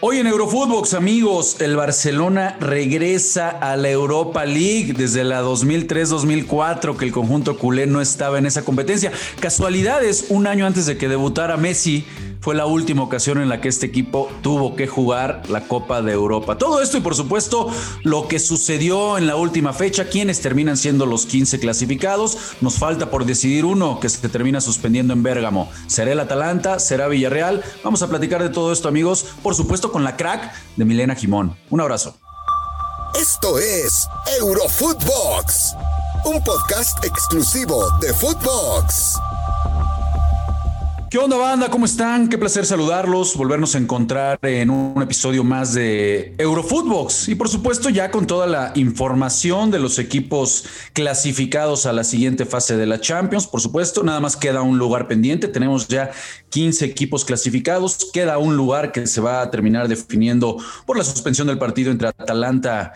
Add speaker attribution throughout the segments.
Speaker 1: Hoy en Eurofootbox, amigos, el Barcelona regresa a la Europa League desde la 2003-2004 que el conjunto culé no estaba en esa competencia. Casualidades, un año antes de que debutara Messi, fue la última ocasión en la que este equipo tuvo que jugar la Copa de Europa. Todo esto y por supuesto lo que sucedió en la última fecha, quienes terminan siendo los 15 clasificados. Nos falta por decidir uno que se termina suspendiendo en Bérgamo. ¿Será el Atalanta? ¿Será Villarreal? Vamos a platicar de todo esto amigos, por supuesto con la crack de Milena Jimón. Un abrazo.
Speaker 2: Esto es Eurofootbox, un podcast exclusivo de Footbox.
Speaker 1: ¿Qué onda, banda? ¿Cómo están? Qué placer saludarlos, volvernos a encontrar en un episodio más de Eurofootbox y por supuesto ya con toda la información de los equipos clasificados a la siguiente fase de la Champions. Por supuesto, nada más queda un lugar pendiente. Tenemos ya 15 equipos clasificados. Queda un lugar que se va a terminar definiendo por la suspensión del partido entre Atalanta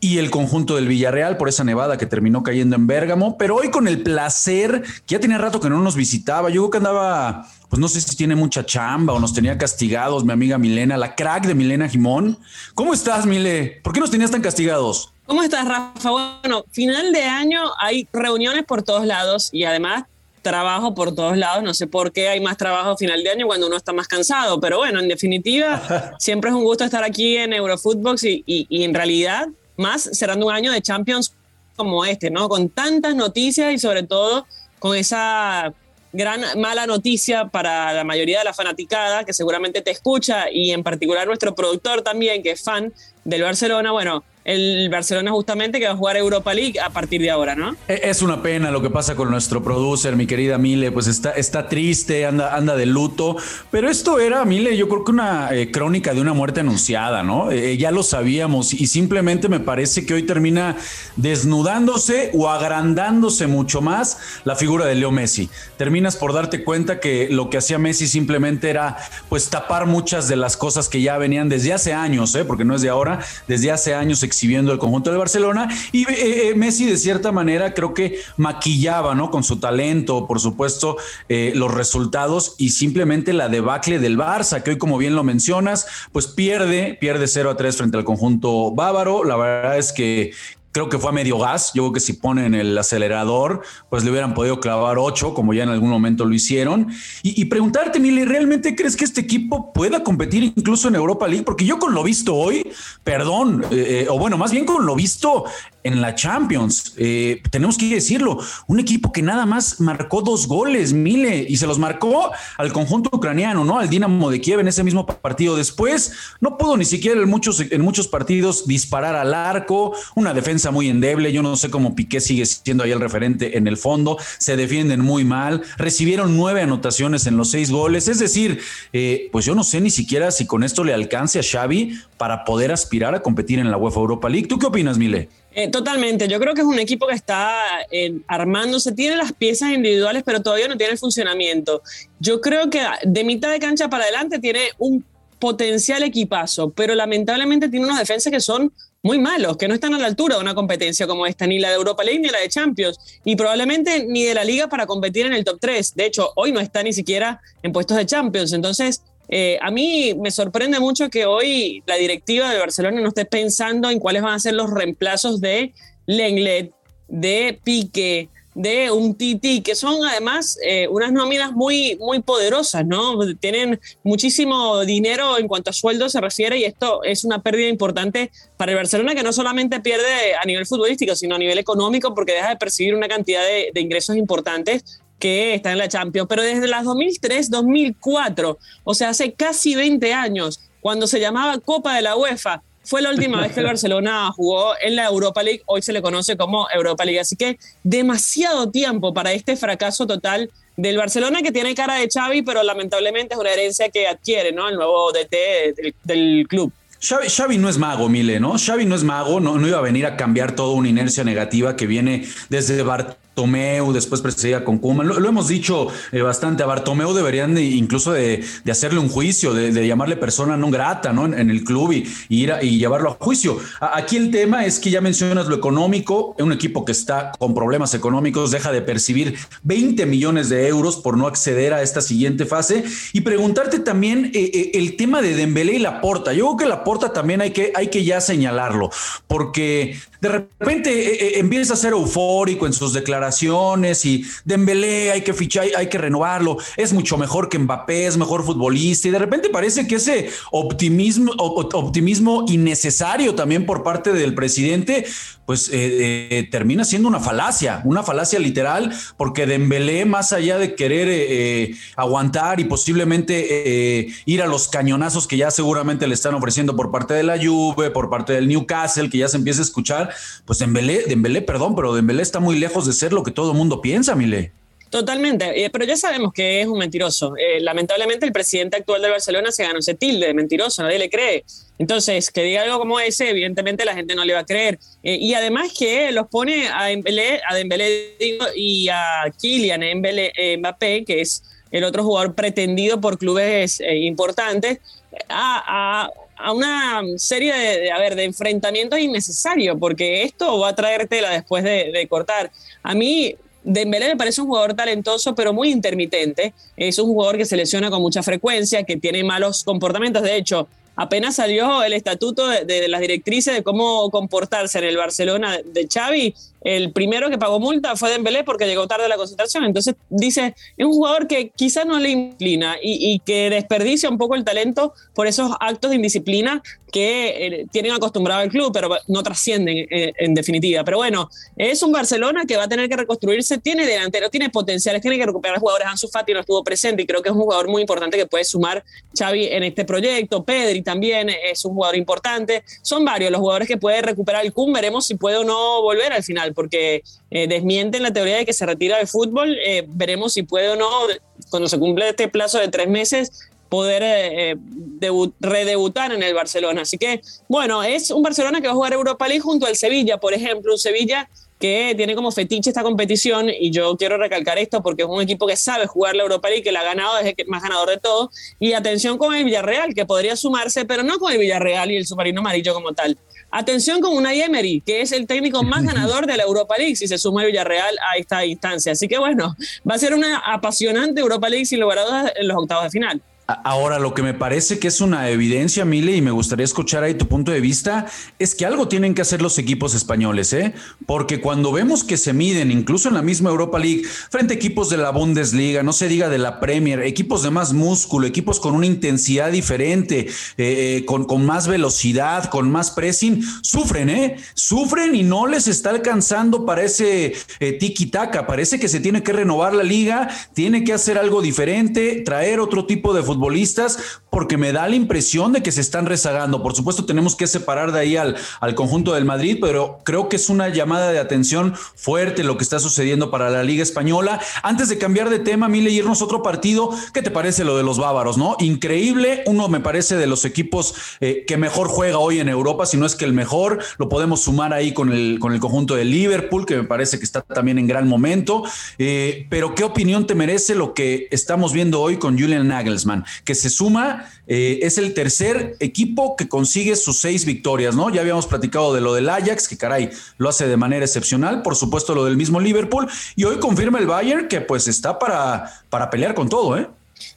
Speaker 1: y el conjunto del Villarreal por esa nevada que terminó cayendo en Bérgamo, pero hoy con el placer, que ya tenía rato que no nos visitaba, yo creo que andaba, pues no sé si tiene mucha chamba o nos tenía castigados mi amiga Milena, la crack de Milena Jimón. ¿Cómo estás, Mile? ¿Por qué nos tenías tan castigados?
Speaker 3: ¿Cómo estás, Rafa? Bueno, final de año hay reuniones por todos lados y además trabajo por todos lados. No sé por qué hay más trabajo final de año cuando uno está más cansado, pero bueno, en definitiva, siempre es un gusto estar aquí en Eurofootbox y, y en realidad más cerrando un año de Champions como este, ¿no? Con tantas noticias y sobre todo con esa gran mala noticia para la mayoría de la fanaticada que seguramente te escucha y en particular nuestro productor también que es fan del Barcelona. Bueno, el Barcelona justamente que va a jugar Europa League a partir de ahora, ¿no?
Speaker 1: E, es una pena lo que pasa con nuestro producer, mi querida Mile, pues está, está triste, anda, anda de luto, pero esto era, Mile, yo creo que una eh, crónica de una muerte anunciada, ¿no? Eh, ya lo sabíamos y simplemente me parece que hoy termina desnudándose o agrandándose mucho más la figura de Leo Messi. Terminas por darte cuenta que lo que hacía Messi simplemente era pues tapar muchas de las cosas que ya venían desde hace años, ¿eh? porque no es de ahora, desde hace años exhibiendo el conjunto de Barcelona y eh, eh, Messi de cierta manera creo que maquillaba, ¿no? Con su talento, por supuesto, eh, los resultados y simplemente la debacle del Barça, que hoy como bien lo mencionas, pues pierde, pierde 0 a 3 frente al conjunto bávaro. La verdad es que, creo que fue a medio gas. Yo creo que si ponen el acelerador, pues le hubieran podido clavar ocho, como ya en algún momento lo hicieron. Y, preguntarte, Mili, ¿realmente crees que este equipo pueda competir incluso en Europa League? Porque yo con lo visto hoy, perdón, eh, o bueno, más bien con lo visto en la Champions. Eh, tenemos que decirlo, un equipo que nada más marcó dos goles, Mile, y se los marcó al conjunto ucraniano, ¿no? Al Dinamo de Kiev en ese mismo partido. Después no pudo ni siquiera en muchos, en muchos partidos disparar al arco, una defensa muy endeble. Yo no sé cómo Piqué sigue siendo ahí el referente en el fondo. Se defienden muy mal. Recibieron nueve anotaciones en los seis goles. Es decir, eh, pues yo no sé ni siquiera si con esto le alcance a Xavi para poder aspirar a competir en la UEFA Europa League. ¿Tú qué opinas, Mile?
Speaker 3: Eh, totalmente, yo creo que es un equipo que está eh, armándose, tiene las piezas individuales, pero todavía no tiene el funcionamiento. Yo creo que de mitad de cancha para adelante tiene un potencial equipazo, pero lamentablemente tiene unos defensas que son muy malos, que no están a la altura de una competencia como esta, ni la de Europa League ni la de Champions, y probablemente ni de la liga para competir en el top 3. De hecho, hoy no está ni siquiera en puestos de Champions. Entonces, eh, a mí me sorprende mucho que hoy la directiva de Barcelona no esté pensando en cuáles van a ser los reemplazos de Lenglet, de Pique, de un Titi, que son además eh, unas nóminas muy, muy poderosas, ¿no? Tienen muchísimo dinero en cuanto a sueldo se refiere y esto es una pérdida importante para el Barcelona que no solamente pierde a nivel futbolístico, sino a nivel económico porque deja de percibir una cantidad de, de ingresos importantes que está en la Champions, pero desde las 2003-2004, o sea, hace casi 20 años, cuando se llamaba Copa de la UEFA, fue la última vez que el Barcelona jugó en la Europa League, hoy se le conoce como Europa League, así que demasiado tiempo para este fracaso total del Barcelona que tiene cara de Xavi, pero lamentablemente es una herencia que adquiere, ¿no? El nuevo DT del, del club.
Speaker 1: Xavi, no es mago, Mile, ¿no? Xavi no es mago, no, no iba a venir a cambiar toda una inercia negativa que viene desde Barcelona Bartomeu, después perseguida con Kuman. Lo, hemos dicho eh, bastante. A Bartomeu deberían incluso de, hacerle un juicio, de, llamarle persona no grata ¿no? En, el club y, ir y llevarlo a juicio. aquí el tema es que ya mencionas lo económico. Un equipo que está con problemas económicos deja de percibir 20 millones de euros por no acceder a esta siguiente fase. Y preguntarte también eh, eh, el tema de Dembélé y Laporta. Yo creo que Laporta también hay que, hay que ya señalarlo, porque de repente eh, eh, empieza a ser eufórico en sus declaraciones y Dembélé hay que fichar, hay que renovarlo, es mucho mejor que Mbappé, es mejor futbolista. Y de repente parece que ese optimismo, optimismo innecesario también por parte del presidente, pues eh, termina siendo una falacia, una falacia literal, porque Dembélé más allá de querer aguantar y posiblemente ir a los cañonazos que ya seguramente le están ofreciendo por parte de la Juve, por parte del Newcastle, que ya se empieza a escuchar pues Dembélé, Dembélé, perdón, pero Dembélé está muy lejos de ser lo que todo el mundo piensa, Mile.
Speaker 3: Totalmente, eh, pero ya sabemos que es un mentiroso. Eh, lamentablemente el presidente actual de Barcelona se ganó ese tilde de mentiroso, nadie le cree. Entonces, que diga algo como ese, evidentemente la gente no le va a creer. Eh, y además que los pone a Dembélé, a Dembélé y a Kylian Mbappé, que es el otro jugador pretendido por clubes importantes, a una serie de, a ver, de enfrentamientos innecesarios, porque esto va a traer tela después de, cortar. A mí, Dembélé me parece un jugador talentoso, pero muy intermitente. Es un jugador que se lesiona con mucha frecuencia, que tiene malos comportamientos. De hecho, apenas salió el estatuto de, de, las directrices de cómo comportarse en el Barcelona de Xavi, el primero que pagó multa fue Dembélé porque llegó tarde a la concentración. Entonces dice, es un jugador que quizás no le inclina y, que desperdicia un poco el talento por esos actos de indisciplina que eh, tienen acostumbrado al club, pero no trascienden eh, en definitiva. Pero bueno, es un Barcelona que va a tener que reconstruirse, tiene delantero, tiene potenciales, tiene que recuperar jugadores. Ansu Fati no estuvo presente y creo que es un jugador muy importante que puede sumar Xavi en este proyecto. Pedri también es un jugador importante. Son varios los jugadores que puede recuperar el Kun. Veremos si puede o no volver al final porque eh, desmienten la teoría de que se retira del fútbol. Eh, veremos si puede o no, cuando se cumple este plazo de tres meses, poder eh, redebutar en el Barcelona. Así que, bueno, es un Barcelona que va a jugar Europa League junto al Sevilla, por ejemplo, un Sevilla que tiene como fetiche esta competición y yo quiero recalcar esto porque es un equipo que sabe jugar la Europa League, que la ha ganado, es el más ganador de todo. Y atención con el Villarreal, que podría sumarse, pero no con el Villarreal y el submarino amarillo como tal. Atención con Unai Emery, que es el técnico más ganador de la Europa League, si se suma el Villarreal a esta instancia. Así que bueno, va a ser una apasionante Europa League sin lugar a dudas en los octavos de final.
Speaker 1: Ahora, lo que me parece que es una evidencia, Mile, y me gustaría escuchar ahí tu punto de vista, es que algo tienen que hacer los equipos españoles, ¿eh? Porque cuando vemos que se miden, incluso en la misma Europa League, frente a equipos de la Bundesliga, no se diga de la Premier, equipos de más músculo, equipos con una intensidad diferente, eh, eh, con, con, más velocidad, con más pressing, sufren, ¿eh? Sufren y no les está alcanzando para ese eh, tiki-taka. Parece que se tiene que renovar la liga, tiene que hacer algo diferente, traer otro tipo de fútbol futbolistas porque me da la impresión de que se están rezagando. Por supuesto, tenemos que separar de ahí al, al conjunto del Madrid, pero creo que es una llamada de atención fuerte lo que está sucediendo para la Liga Española. Antes de cambiar de tema, Mile, irnos a otro partido, ¿qué te parece lo de los bávaros? no Increíble, uno me parece de los equipos eh, que mejor juega hoy en Europa, si no es que el mejor, lo podemos sumar ahí con el, con el conjunto de Liverpool, que me parece que está también en gran momento. Eh, pero, ¿qué opinión te merece lo que estamos viendo hoy con Julian Nagelsmann? Que se suma, eh, es el tercer equipo que consigue sus seis victorias, ¿no? Ya habíamos platicado de lo del Ajax, que caray, lo hace de manera excepcional, por supuesto lo del mismo Liverpool, y hoy confirma el Bayern que pues está para, para pelear con todo, ¿eh?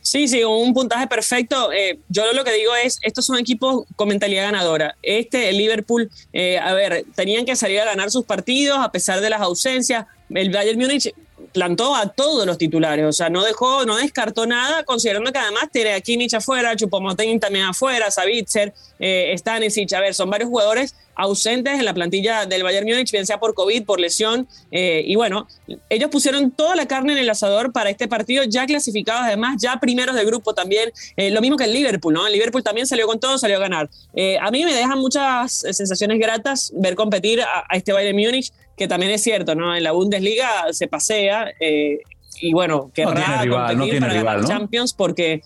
Speaker 3: Sí, sí, un puntaje perfecto. Eh, yo lo que digo es, estos son equipos con mentalidad ganadora. Este, el Liverpool, eh, a ver, tenían que salir a ganar sus partidos a pesar de las ausencias. El Bayern Múnich plantó a todos los titulares, o sea, no dejó, no descartó nada, considerando que además tiene a Kimmich afuera, Chupomotín también afuera, Savitzer, eh, Stanisic, a ver, son varios jugadores ausentes en la plantilla del Bayern Múnich, bien sea por COVID, por lesión, eh, y bueno, ellos pusieron toda la carne en el asador para este partido, ya clasificados además, ya primeros de grupo también, eh, lo mismo que el Liverpool, ¿no? El Liverpool también salió con todo, salió a ganar. Eh, a mí me dejan muchas sensaciones gratas ver competir a, a este Bayern Múnich, que también es cierto, ¿no? En la Bundesliga se pasea y bueno, que no tiene rival, no tiene rival, Champions porque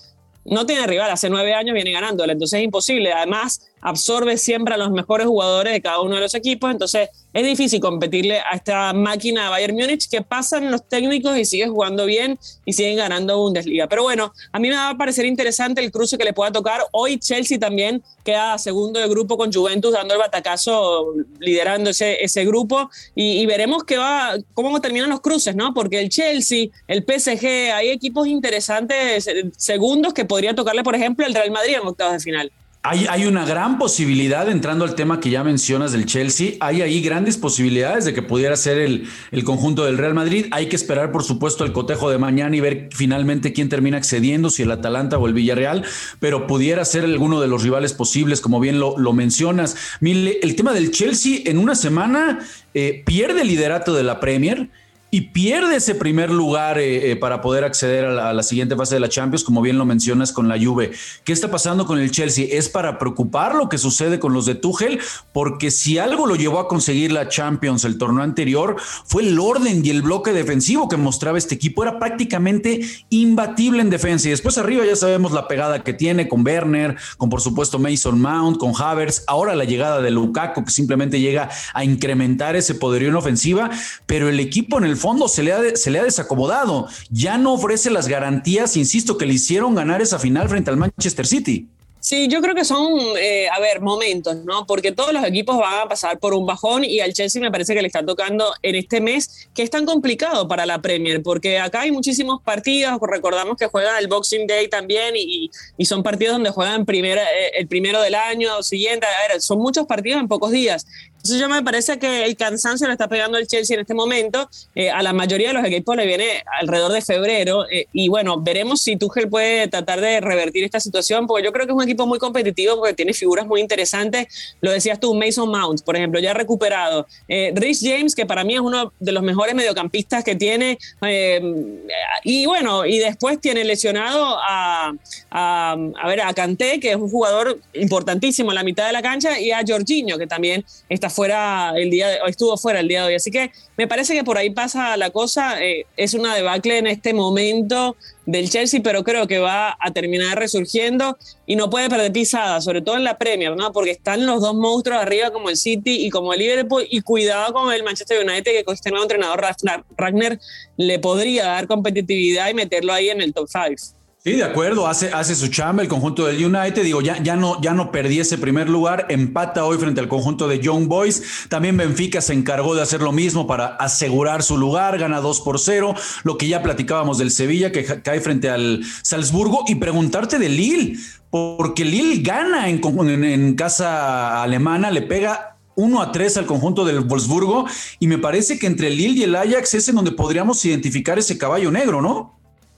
Speaker 3: no tiene rival, hace nueve años viene ganándola, entonces es imposible. Además, absorbe siempre a los mejores jugadores de cada uno de los equipos, entonces es difícil competirle a esta máquina de Bayern Múnich que pasan los técnicos y sigue jugando bien y siguen ganando Bundesliga. Pero bueno, a mí me va a parecer interesante el cruce que le pueda tocar. Hoy Chelsea también queda segundo de grupo con Juventus dando el batacazo, liderando ese, ese grupo y, veremos qué va, cómo terminan los cruces, ¿no? Porque el Chelsea, el PSG, hay equipos interesantes segundos que podría tocarle, por ejemplo, el Real Madrid en octavos de final.
Speaker 1: Hay, una gran posibilidad, entrando al tema que ya mencionas del Chelsea, hay ahí grandes posibilidades de que pudiera ser el, el, conjunto del Real Madrid. Hay que esperar, por supuesto, el cotejo de mañana y ver finalmente quién termina accediendo, si el Atalanta o el Villarreal, pero pudiera ser alguno de los rivales posibles, como bien lo, lo mencionas. Mire, el tema del Chelsea en una semana eh, pierde el liderato de la Premier y pierde ese primer lugar eh, eh, para poder acceder a la, siguiente fase de la Champions, como bien lo mencionas con la Juve. ¿Qué está pasando con el Chelsea? ¿Es para preocupar lo que sucede con los de Tuchel? Porque si algo lo llevó a conseguir la Champions el torneo anterior, fue el orden y el bloque defensivo que mostraba este equipo. Era prácticamente imbatible en defensa. Y después arriba ya sabemos la pegada que tiene con Werner, con por supuesto Mason Mount, con Havertz. Ahora la llegada de Lukaku, que simplemente llega a incrementar ese poderío en ofensiva. Pero el equipo en el fondo se le, ha, se le ha desacomodado. Ya no ofrece las garantías, insisto, que le hicieron ganar esa final frente al Manchester City.
Speaker 3: Sí, yo creo que son, eh, a ver, momentos, ¿no? Porque todos los equipos van a pasar por un bajón y al Chelsea me parece que le está tocando en este mes, que es tan complicado para la Premier, porque acá hay muchísimos partidos, recordamos que juegan el Boxing Day también y, y son partidos donde juegan primera, eh, el primero del año siguiente, a ver, son muchos partidos en pocos días. Entonces yo me parece que el cansancio le está pegando el Chelsea en este momento. Eh, a la mayoría de los equipos le viene alrededor de febrero. Eh, y bueno, veremos si Tuchel puede tratar de revertir esta situación, porque yo creo que es un equipo muy competitivo, porque tiene figuras muy interesantes. Lo decías tú, Mason Mount, por ejemplo, ya recuperado. Eh, Rich James, que para mí es uno de los mejores mediocampistas que tiene. y bueno, y después tiene lesionado a, a, a, ver, a Kanté, que es un jugador importantísimo en la mitad de la cancha, y a Jorginho, que también está fuera el día de, estuvo fuera el día de hoy. Así que me parece que por ahí pasa la cosa. Eh, es una debacle en este momento del Chelsea, pero creo que va a terminar resurgiendo y no puede perder pisada, sobre todo en la Premier, ¿no? Porque están los dos monstruos arriba como el City y como el Liverpool y cuidado con el Manchester United que con este nuevo entrenador Ragnar le podría dar competitividad y meterlo ahí en el top 5.
Speaker 1: Sí, de acuerdo, hace, hace su chamba el conjunto del United, digo, ya, ya, no, ya no perdí ese primer lugar, empata hoy frente al conjunto de Young Boys, también Benfica se encargó de hacer lo mismo para asegurar su lugar, gana 2 por 0, lo que ya platicábamos del Sevilla que cae frente al Salzburgo y preguntarte de Lille, porque Lille gana en, en, casa alemana, le pega 1 a 3 al conjunto del Wolfsburgo y me parece que entre Lille y el Ajax es en donde podríamos identificar ese caballo negro, ¿no?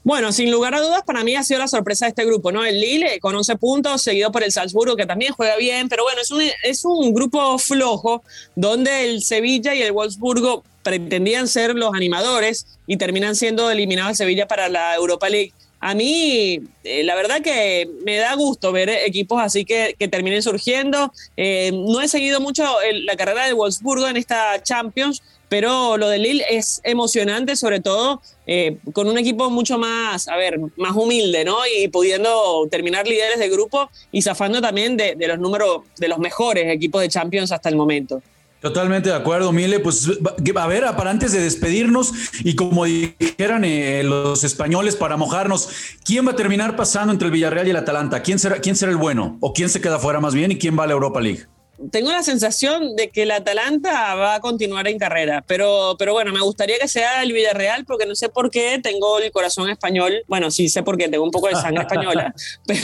Speaker 3: Bueno, sin lugar a dudas, para mí ha sido la sorpresa de este grupo, ¿no? El Lille con 11 puntos, seguido por el Salzburgo, que también juega bien, pero bueno, es un, es un grupo flojo donde el Sevilla y el Wolfsburgo pretendían ser los animadores y terminan siendo eliminados de Sevilla para la Europa League. A mí, eh, la verdad que me da gusto ver equipos así que, que terminen surgiendo. Eh, no he seguido mucho la carrera de Wolfsburgo en esta Champions, pero lo de Lille es emocionante, sobre todo eh, con un equipo mucho más, a ver, más humilde, ¿no? Y pudiendo terminar líderes de grupo y zafando también de, los números, de los mejores equipos de Champions hasta el momento.
Speaker 1: Totalmente de acuerdo, Mile. Pues a ver, para antes de despedirnos y como dijeran eh, los españoles para mojarnos, ¿quién va a terminar pasando entre el Villarreal y el Atalanta? ¿Quién será, quién será el bueno? ¿O quién se queda fuera más bien? ¿Y quién va a la Europa League?
Speaker 3: Tengo la sensación de que el Atalanta va a continuar en carrera, pero, pero bueno, me gustaría que sea el Villarreal porque no sé por qué tengo el corazón español, bueno, sí sé por qué, tengo un poco de sangre española, pero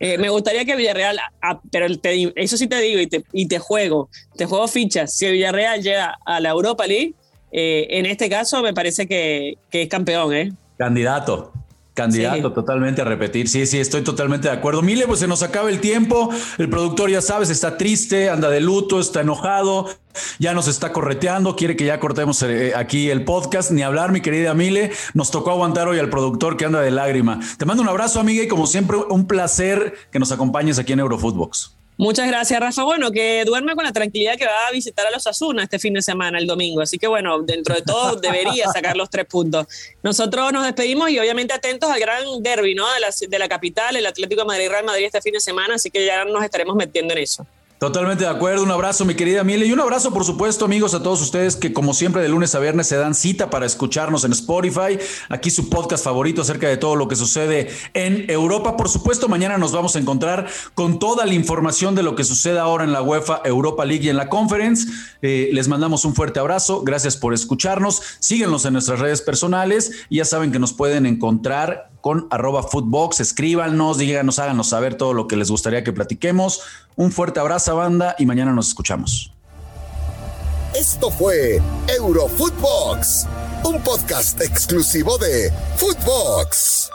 Speaker 3: eh, me gustaría que Villarreal, ah, pero eso sí te digo y te, y te juego, te juego fichas, si el Villarreal llega a la Europa League, eh, en este caso me parece que, que es campeón, ¿eh?
Speaker 1: Candidato. Candidato totalmente a repetir. Sí, sí, estoy totalmente de acuerdo. Mile, pues se nos acaba el tiempo. El productor, ya sabes, está triste, anda de luto, está enojado, ya nos está correteando, quiere que ya cortemos eh, aquí el podcast. Ni hablar, mi querida Mile. Nos tocó aguantar hoy al productor que anda de lágrima. Te mando un abrazo, amiga, y como siempre, un placer que nos acompañes aquí en Eurofootbox.
Speaker 3: Muchas gracias, Rafa. Bueno, que duerme con la tranquilidad que va a visitar a los Asuna este fin de semana, el domingo. Así que bueno, dentro de todo debería sacar los tres puntos. Nosotros nos despedimos y obviamente atentos al gran derby ¿no? de, la, de la capital, el Atlético de Madrid Real Madrid este fin de semana, así que ya nos estaremos metiendo en eso.
Speaker 1: Totalmente de acuerdo. Un abrazo, mi querida Mile. Y un abrazo, por supuesto, amigos, a todos ustedes que, como siempre, de lunes a viernes se dan cita para escucharnos en Spotify. Aquí su podcast favorito acerca de todo lo que sucede en Europa. Por supuesto, mañana nos vamos a encontrar con toda la información de lo que sucede ahora en la UEFA Europa League y en la Conference. Eh, les mandamos un fuerte abrazo. Gracias por escucharnos. Síguenos en nuestras redes personales. Y ya saben que nos pueden encontrar con arroba footbox. Escríbanos, díganos, háganos saber todo lo que les gustaría que platiquemos. Un fuerte abrazo, banda, y mañana nos escuchamos.
Speaker 2: Esto fue Eurofootbox, un podcast exclusivo de Footbox.